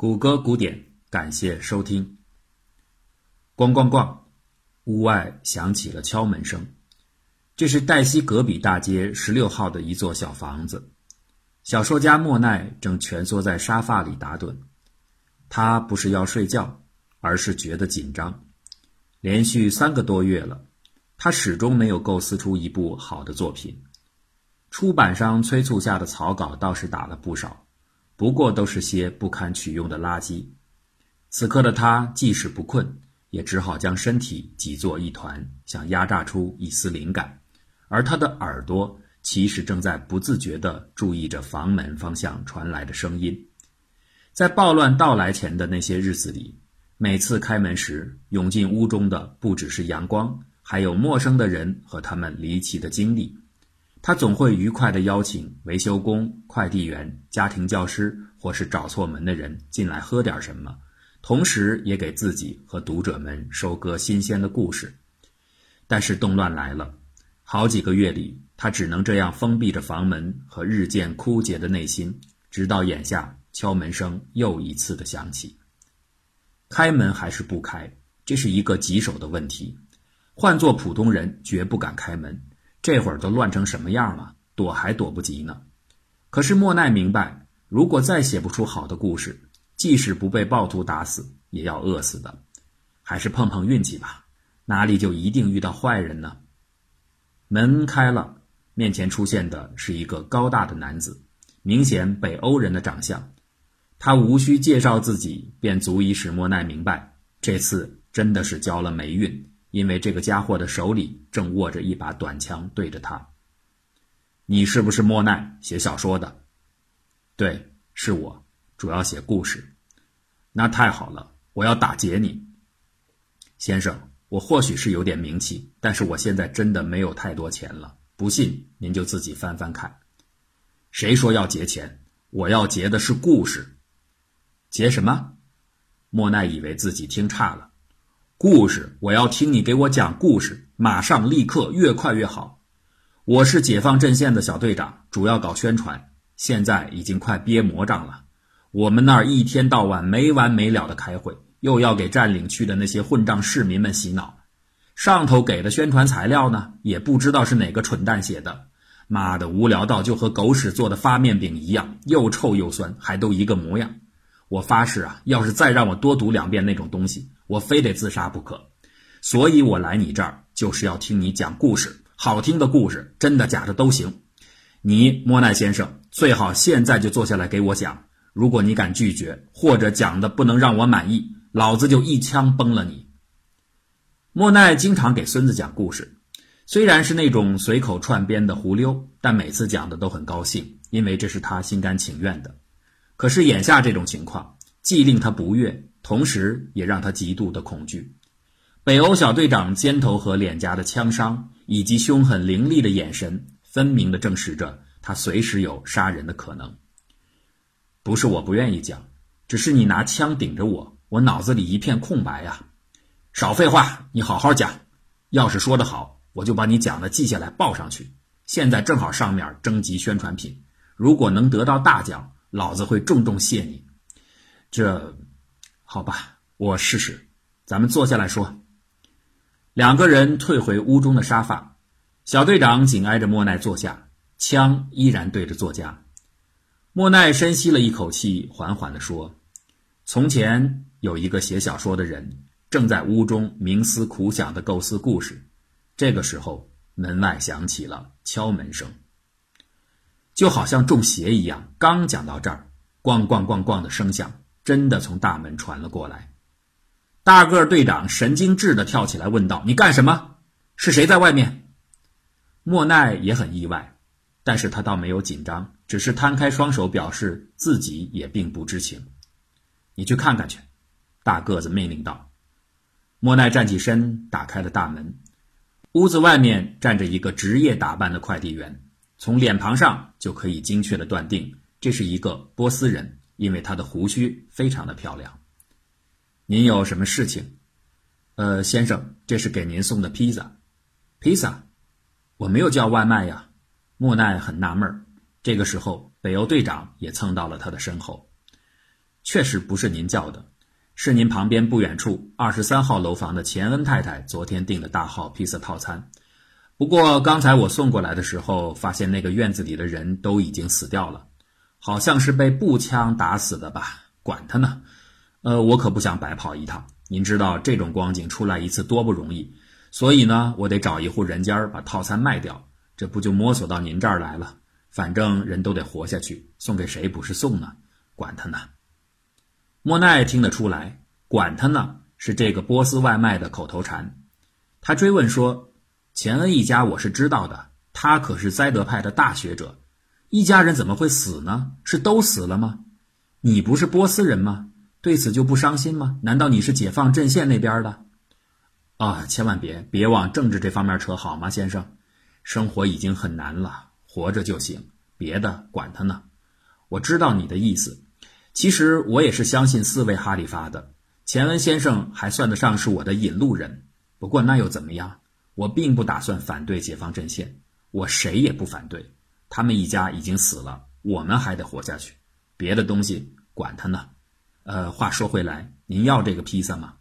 谷歌古典，感谢收听。咣咣咣，屋外响起了敲门声。这是黛西格比大街十六号的一座小房子。小说家莫奈正蜷缩在沙发里打盹。他不是要睡觉，而是觉得紧张。连续三个多月了，他始终没有构思出一部好的作品。出版商催促下的草稿倒是打了不少。不过都是些不堪取用的垃圾。此刻的他即使不困，也只好将身体挤作一团，想压榨出一丝灵感。而他的耳朵其实正在不自觉地注意着房门方向传来的声音。在暴乱到来前的那些日子里，每次开门时涌进屋中的不只是阳光，还有陌生的人和他们离奇的经历。他总会愉快地邀请维修工、快递员、家庭教师或是找错门的人进来喝点什么，同时也给自己和读者们收割新鲜的故事。但是动乱来了，好几个月里，他只能这样封闭着房门和日渐枯竭的内心，直到眼下敲门声又一次的响起。开门还是不开，这是一个棘手的问题。换做普通人，绝不敢开门。这会儿都乱成什么样了，躲还躲不及呢。可是莫奈明白，如果再写不出好的故事，即使不被暴徒打死，也要饿死的。还是碰碰运气吧，哪里就一定遇到坏人呢？门开了，面前出现的是一个高大的男子，明显北欧人的长相。他无需介绍自己，便足以使莫奈明白，这次真的是交了霉运。因为这个家伙的手里正握着一把短枪，对着他。你是不是莫奈写小说的？对，是我，主要写故事。那太好了，我要打劫你，先生。我或许是有点名气，但是我现在真的没有太多钱了。不信，您就自己翻翻看。谁说要劫钱？我要劫的是故事。劫什么？莫奈以为自己听差了。故事，我要听你给我讲故事，马上立刻，越快越好。我是解放阵线的小队长，主要搞宣传，现在已经快憋魔障了。我们那儿一天到晚没完没了的开会，又要给占领区的那些混账市民们洗脑。上头给的宣传材料呢，也不知道是哪个蠢蛋写的，妈的，无聊到就和狗屎做的发面饼一样，又臭又酸，还都一个模样。我发誓啊，要是再让我多读两遍那种东西。我非得自杀不可，所以我来你这儿就是要听你讲故事，好听的故事，真的假的都行。你莫奈先生最好现在就坐下来给我讲。如果你敢拒绝，或者讲的不能让我满意，老子就一枪崩了你。莫奈经常给孙子讲故事，虽然是那种随口串编的胡溜，但每次讲的都很高兴，因为这是他心甘情愿的。可是眼下这种情况，既令他不悦。同时也让他极度的恐惧。北欧小队长肩头和脸颊的枪伤，以及凶狠凌厉的眼神，分明的证实着他随时有杀人的可能。不是我不愿意讲，只是你拿枪顶着我，我脑子里一片空白呀！少废话，你好好讲。要是说得好，我就把你讲的记下来报上去。现在正好上面征集宣传品，如果能得到大奖，老子会重重谢你。这。好吧，我试试。咱们坐下来说。两个人退回屋中的沙发，小队长紧挨着莫奈坐下，枪依然对着作家。莫奈深吸了一口气，缓缓地说：“从前有一个写小说的人，正在屋中冥思苦想地构思故事。这个时候，门外响起了敲门声，就好像中邪一样。刚讲到这儿，咣咣咣咣的声响。”真的从大门传了过来，大个队长神经质的跳起来问道：“你干什么？是谁在外面？”莫奈也很意外，但是他倒没有紧张，只是摊开双手表示自己也并不知情。你去看看去，大个子命令道。莫奈站起身，打开了大门。屋子外面站着一个职业打扮的快递员，从脸庞上就可以精确的断定，这是一个波斯人。因为他的胡须非常的漂亮。您有什么事情？呃，先生，这是给您送的披萨。披萨？我没有叫外卖呀。莫奈很纳闷儿。这个时候，北欧队长也蹭到了他的身后。确实不是您叫的，是您旁边不远处二十三号楼房的钱恩太太昨天订的大号披萨套餐。不过刚才我送过来的时候，发现那个院子里的人都已经死掉了，好像是被步枪打死的吧？管他呢，呃，我可不想白跑一趟。您知道这种光景出来一次多不容易，所以呢，我得找一户人家把套餐卖掉，这不就摸索到您这儿来了？反正人都得活下去，送给谁不是送呢？管他呢。莫奈听得出来，管他呢是这个波斯外卖的口头禅，他追问说。钱恩一家我是知道的，他可是栽德派的大学者，一家人怎么会死呢？是都死了吗？你不是波斯人吗？对此就不伤心吗？难道你是解放阵线那边的？啊，千万别别往政治这方面扯好吗，先生？生活已经很难了，活着就行，别的管他呢。我知道你的意思，其实我也是相信四位哈里发的。钱恩先生还算得上是我的引路人，不过那又怎么样？我并不打算反对解放阵线，我谁也不反对。他们一家已经死了，我们还得活下去。别的东西管他呢。呃，话说回来，您要这个披萨吗？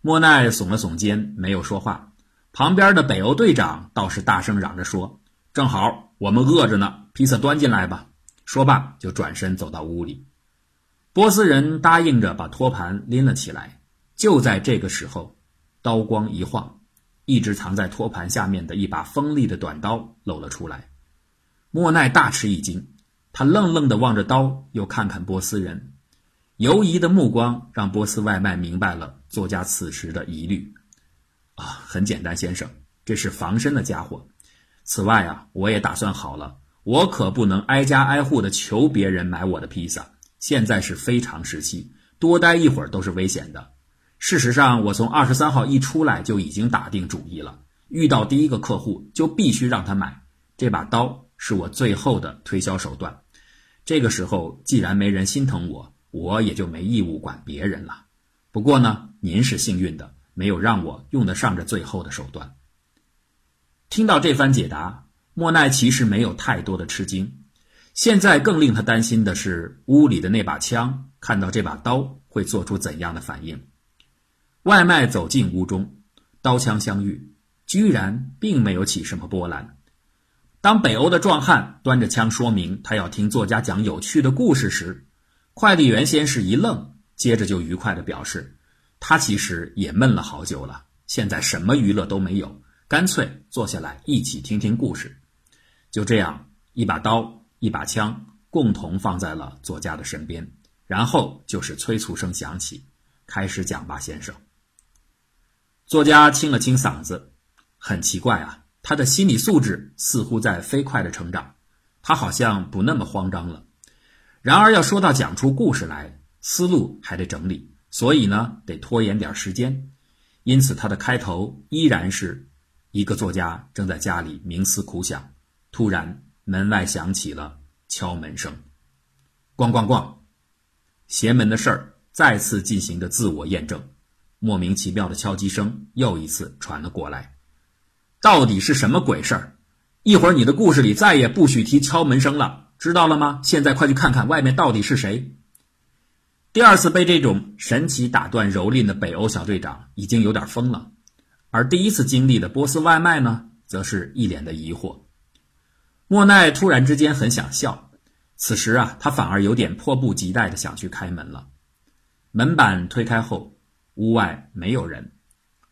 莫奈耸了耸肩，没有说话。旁边的北欧队长倒是大声嚷着说：“正好，我们饿着呢，披萨端进来吧。”说罢，就转身走到屋里。波斯人答应着把托盘拎了起来。就在这个时候，刀光一晃。一直藏在托盘下面的一把锋利的短刀露了出来，莫奈大吃一惊，他愣愣地望着刀，又看看波斯人，犹疑的目光让波斯外卖明白了作家此时的疑虑。啊，很简单，先生，这是防身的家伙。此外啊，我也打算好了，我可不能挨家挨户的求别人买我的披萨。现在是非常时期，多待一会儿都是危险的。事实上，我从二十三号一出来就已经打定主意了，遇到第一个客户就必须让他买。这把刀是我最后的推销手段。这个时候，既然没人心疼我，我也就没义务管别人了。不过呢，您是幸运的，没有让我用得上这最后的手段。听到这番解答，莫奈其实没有太多的吃惊。现在更令他担心的是，屋里的那把枪看到这把刀会做出怎样的反应。外卖走进屋中，刀枪相遇，居然并没有起什么波澜。当北欧的壮汉端着枪说明他要听作家讲有趣的故事时，快递员先是一愣，接着就愉快地表示，他其实也闷了好久了，现在什么娱乐都没有，干脆坐下来一起听听故事。就这样，一把刀，一把枪，共同放在了作家的身边，然后就是催促声响起，开始讲吧，先生。作家清了清嗓子，很奇怪啊，他的心理素质似乎在飞快的成长，他好像不那么慌张了。然而要说到讲出故事来，思路还得整理，所以呢，得拖延点时间。因此，他的开头依然是一个作家正在家里冥思苦想，突然门外响起了敲门声，咣咣咣，邪门的事儿再次进行着自我验证。莫名其妙的敲击声又一次传了过来，到底是什么鬼事儿？一会儿你的故事里再也不许提敲门声了，知道了吗？现在快去看看外面到底是谁。第二次被这种神奇打断蹂躏的北欧小队长已经有点疯了，而第一次经历的波斯外卖呢，则是一脸的疑惑。莫奈突然之间很想笑，此时啊，他反而有点迫不及待的想去开门了。门板推开后。屋外没有人，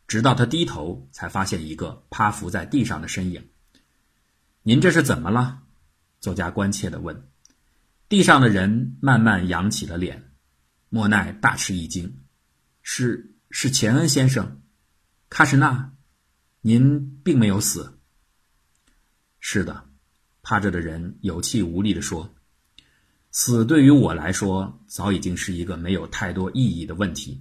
直到他低头才发现一个趴伏在地上的身影。您这是怎么了？作家关切地问。地上的人慢慢扬起了脸。莫奈大吃一惊：“是是钱恩先生，卡什纳，您并没有死。”“是的。”趴着的人有气无力地说：“死对于我来说，早已经是一个没有太多意义的问题。”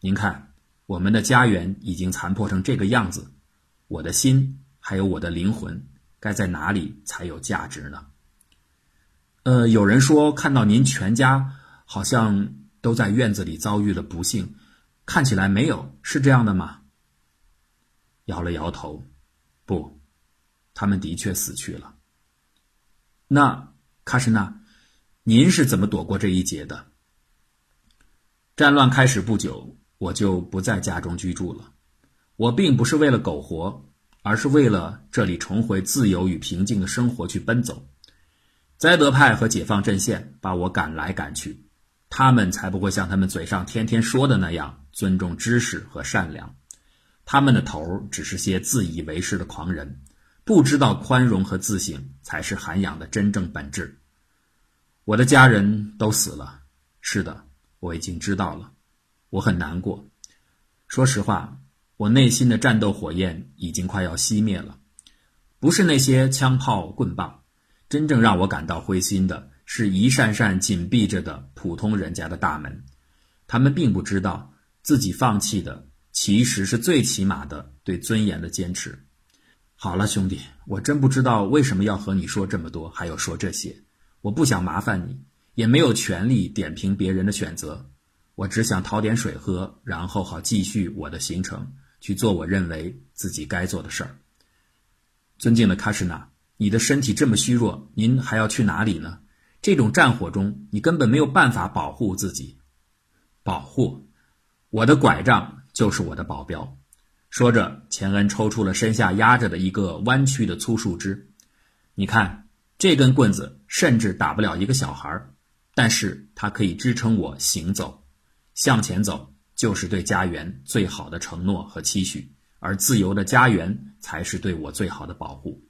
您看，我们的家园已经残破成这个样子，我的心还有我的灵魂，该在哪里才有价值呢？呃，有人说看到您全家好像都在院子里遭遇了不幸，看起来没有，是这样的吗？摇了摇头，不，他们的确死去了。那卡什纳，您是怎么躲过这一劫的？战乱开始不久，我就不在家中居住了。我并不是为了苟活，而是为了这里重回自由与平静的生活去奔走。灾德派和解放阵线把我赶来赶去，他们才不会像他们嘴上天天说的那样尊重知识和善良。他们的头只是些自以为是的狂人，不知道宽容和自省才是涵养的真正本质。我的家人都死了，是的，我已经知道了，我很难过。说实话，我内心的战斗火焰已经快要熄灭了。不是那些枪炮棍棒，真正让我感到灰心的是一扇扇紧闭着的普通人家的大门。他们并不知道自己放弃的。其实是最起码的对尊严的坚持。好了，兄弟，我真不知道为什么要和你说这么多，还有说这些。我不想麻烦你，也没有权利点评别人的选择。我只想讨点水喝，然后好继续我的行程，去做我认为自己该做的事儿。尊敬的喀什纳，你的身体这么虚弱，您还要去哪里呢？这种战火中，你根本没有办法保护自己。保护，我的拐杖。就是我的保镖。说着，钱恩抽出了身下压着的一个弯曲的粗树枝。你看，这根棍子甚至打不了一个小孩，但是它可以支撑我行走。向前走，就是对家园最好的承诺和期许，而自由的家园才是对我最好的保护。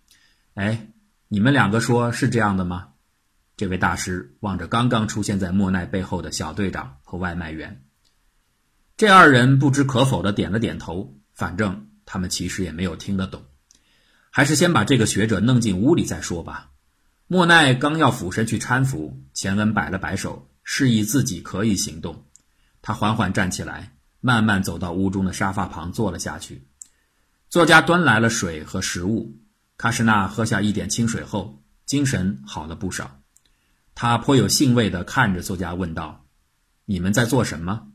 哎，你们两个说是这样的吗？这位大师望着刚刚出现在莫奈背后的小队长和外卖员。这二人不知可否的点了点头，反正他们其实也没有听得懂，还是先把这个学者弄进屋里再说吧。莫奈刚要俯身去搀扶，钱恩摆了摆手，示意自己可以行动。他缓缓站起来，慢慢走到屋中的沙发旁坐了下去。作家端来了水和食物，卡什纳喝下一点清水后，精神好了不少。他颇有兴味地看着作家问道：“你们在做什么？”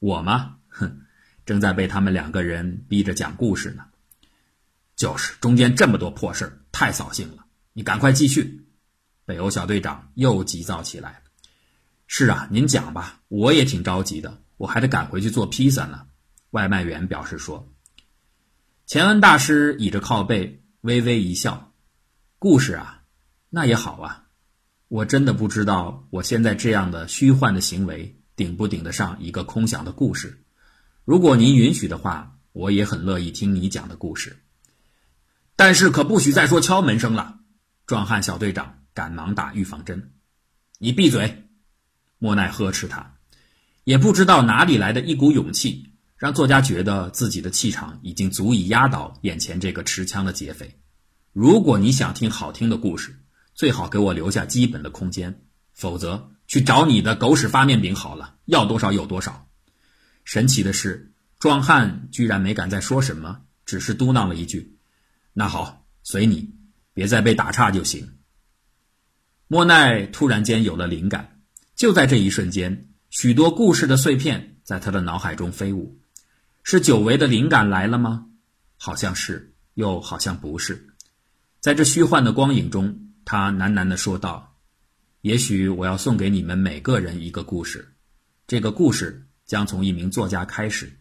我吗？哼，正在被他们两个人逼着讲故事呢。就是中间这么多破事，太扫兴了。你赶快继续。北欧小队长又急躁起来。是啊，您讲吧，我也挺着急的，我还得赶回去做披萨呢。外卖员表示说。钱恩大师倚着靠背，微微一笑。故事啊，那也好啊。我真的不知道，我现在这样的虚幻的行为。顶不顶得上一个空想的故事？如果您允许的话，我也很乐意听你讲的故事。但是可不许再说敲门声了！壮汉小队长赶忙打预防针。你闭嘴！莫奈呵斥他。也不知道哪里来的一股勇气，让作家觉得自己的气场已经足以压倒眼前这个持枪的劫匪。如果你想听好听的故事，最好给我留下基本的空间，否则。去找你的狗屎发面饼好了，要多少有多少。神奇的是，壮汉居然没敢再说什么，只是嘟囔了一句：“那好，随你，别再被打岔就行。”莫奈突然间有了灵感，就在这一瞬间，许多故事的碎片在他的脑海中飞舞。是久违的灵感来了吗？好像是，又好像不是。在这虚幻的光影中，他喃喃地说道。也许我要送给你们每个人一个故事，这个故事将从一名作家开始。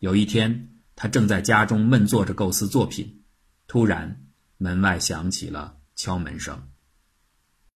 有一天，他正在家中闷坐着构思作品，突然门外响起了敲门声。